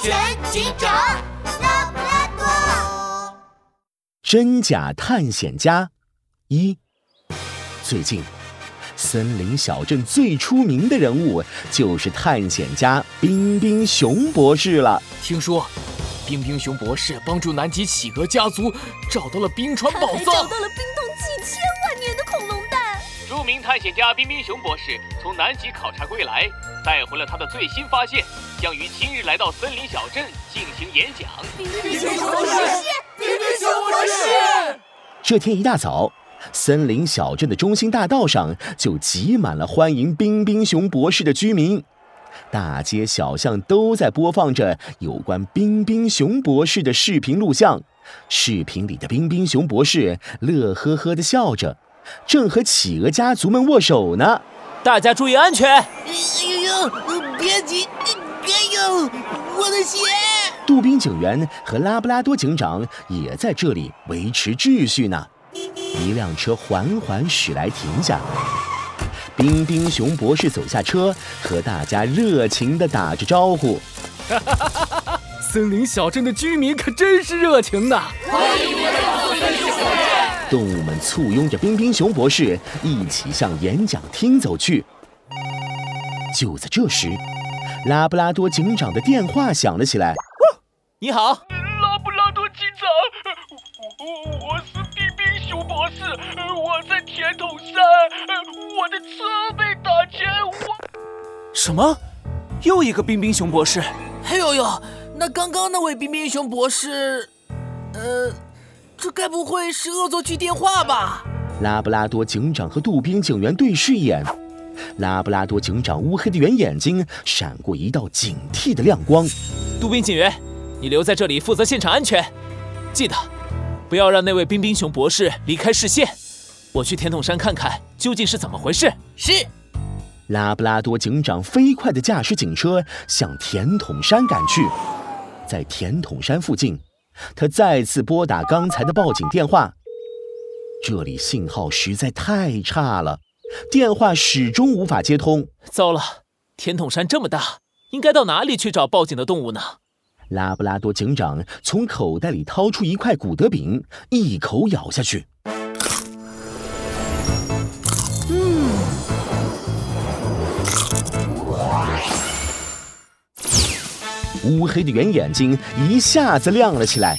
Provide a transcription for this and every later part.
全警长拉布拉多。真假探险家一，最近，森林小镇最出名的人物就是探险家冰冰熊博士了。听说，冰冰熊博士帮助南极企鹅家族找到了冰川宝藏，找到了冰冻几千万年的恐龙蛋。著名探险家冰冰熊博士从南极考察归来，带回了他的最新发现，将于今日来到森林小镇进行演讲。冰冰熊博士，冰冰熊博士。这天一大早，森林小镇的中心大道上就挤满了欢迎冰冰熊博士的居民，大街小巷都在播放着有关冰冰熊博士的视频录像。视频里的冰冰熊博士乐呵呵地笑着。正和企鹅家族们握手呢，大家注意安全！哎呦呦，别急！哎呦，我的鞋！杜宾警员和拉布拉多警长也在这里维持秩序呢。一辆车缓缓驶来，停下。冰冰熊博士走下车，和大家热情地打着招呼。哈哈哈哈哈！森林小镇的居民可真是热情呐！欢迎来到森林小镇。动物们簇拥着冰冰熊博士一起向演讲厅走去。就在这时，拉布拉多警长的电话响了起来。你好，拉布拉多警长，我我是冰冰熊博士，我在甜筒山，我的车被打劫，我……什么？又一个冰冰熊博士？哎呦呦，那刚刚那位冰冰熊博士，呃。这该不会是恶作剧电话吧？拉布拉多警长和杜宾警员对视一眼，拉布拉多警长乌黑的圆眼睛闪过一道警惕的亮光。杜宾警员，你留在这里负责现场安全，记得不要让那位冰冰熊博士离开视线。我去甜筒山看看究竟是怎么回事。是。拉布拉多警长飞快地驾驶警车向甜筒山赶去，在甜筒山附近。他再次拨打刚才的报警电话，这里信号实在太差了，电话始终无法接通。糟了，甜筒山这么大，应该到哪里去找报警的动物呢？拉布拉多警长从口袋里掏出一块古德饼，一口咬下去。乌黑的圆眼睛一下子亮了起来。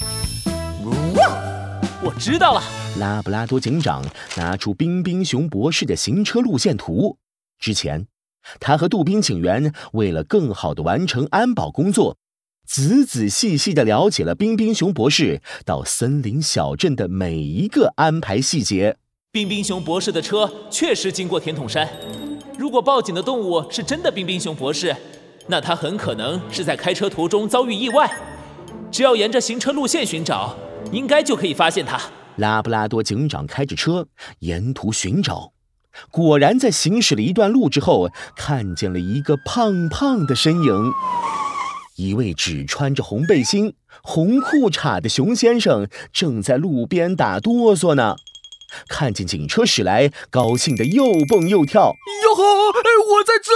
我知道了。拉布拉多警长拿出冰冰熊博士的行车路线图。之前，他和杜宾警员为了更好的完成安保工作，仔仔细细的了解了冰冰熊博士到森林小镇的每一个安排细节。冰冰熊博士的车确实经过甜筒山。如果报警的动物是真的冰冰熊博士。那他很可能是在开车途中遭遇意外，只要沿着行车路线寻找，应该就可以发现他。拉布拉多警长开着车沿途寻找，果然在行驶了一段路之后，看见了一个胖胖的身影。一位只穿着红背心、红裤衩的熊先生正在路边打哆嗦呢。看见警车驶来，高兴的又蹦又跳。哟吼！我在这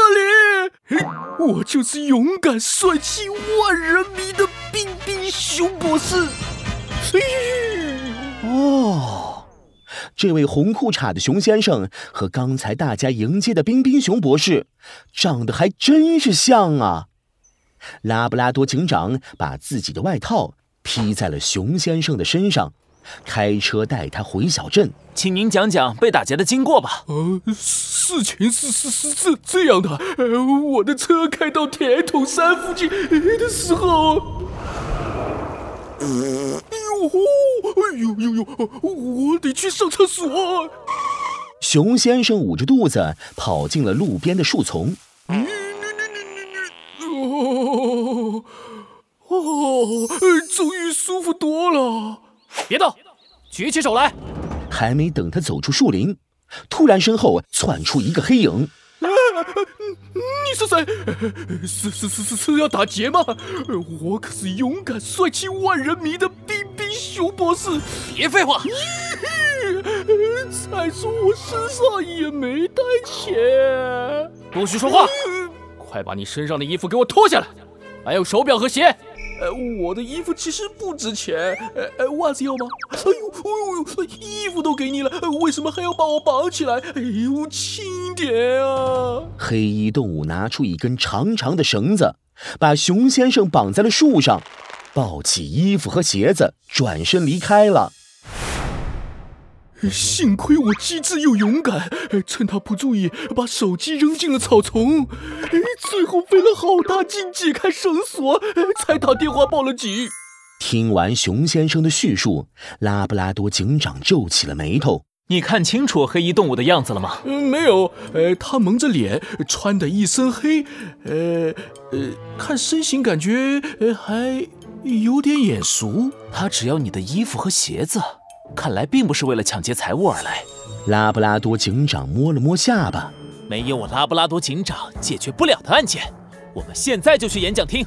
里，我就是勇敢帅气万人迷的冰冰熊博士。哦，这位红裤衩的熊先生和刚才大家迎接的冰冰熊博士长得还真是像啊！拉布拉多警长把自己的外套披在了熊先生的身上。开车带他回小镇，请您讲讲被打劫的经过吧。呃，事情是是是这这样的，呃，我的车开到铁桶山附近的时候，呦，哎呦呦呦，我得去上厕所。熊先生捂着肚子跑进了路边的树丛。哦哦，终于舒服多了。别动，举起手来！还没等他走出树林，突然身后窜出一个黑影。你是谁？是是是是是要打劫吗？我可是勇敢帅气万人迷的冰冰熊博士。别废话！再说我身上也没带钱。不许说话！快把你身上的衣服给我脱下来！还有手表和鞋。呃，我的衣服其实不值钱。呃呃，袜子要吗？哎呦，哎呦，衣服都给你了，为什么还要把我绑起来？哎呦，轻点啊！黑衣动物拿出一根长长的绳子，把熊先生绑在了树上，抱起衣服和鞋子，转身离开了。幸亏我机智又勇敢，趁他不注意，把手机扔进了草丛，最后费了好大劲解开绳索，才打电话报了警。听完熊先生的叙述，拉布拉多警长皱起了眉头。你看清楚黑衣动物的样子了吗？嗯，没有。呃，他蒙着脸，穿的一身黑，呃呃，看身形感觉还有点眼熟。他只要你的衣服和鞋子。看来并不是为了抢劫财物而来。拉布拉多警长摸了摸下巴，没有我拉布拉多警长解决不了的案件。我们现在就去演讲厅。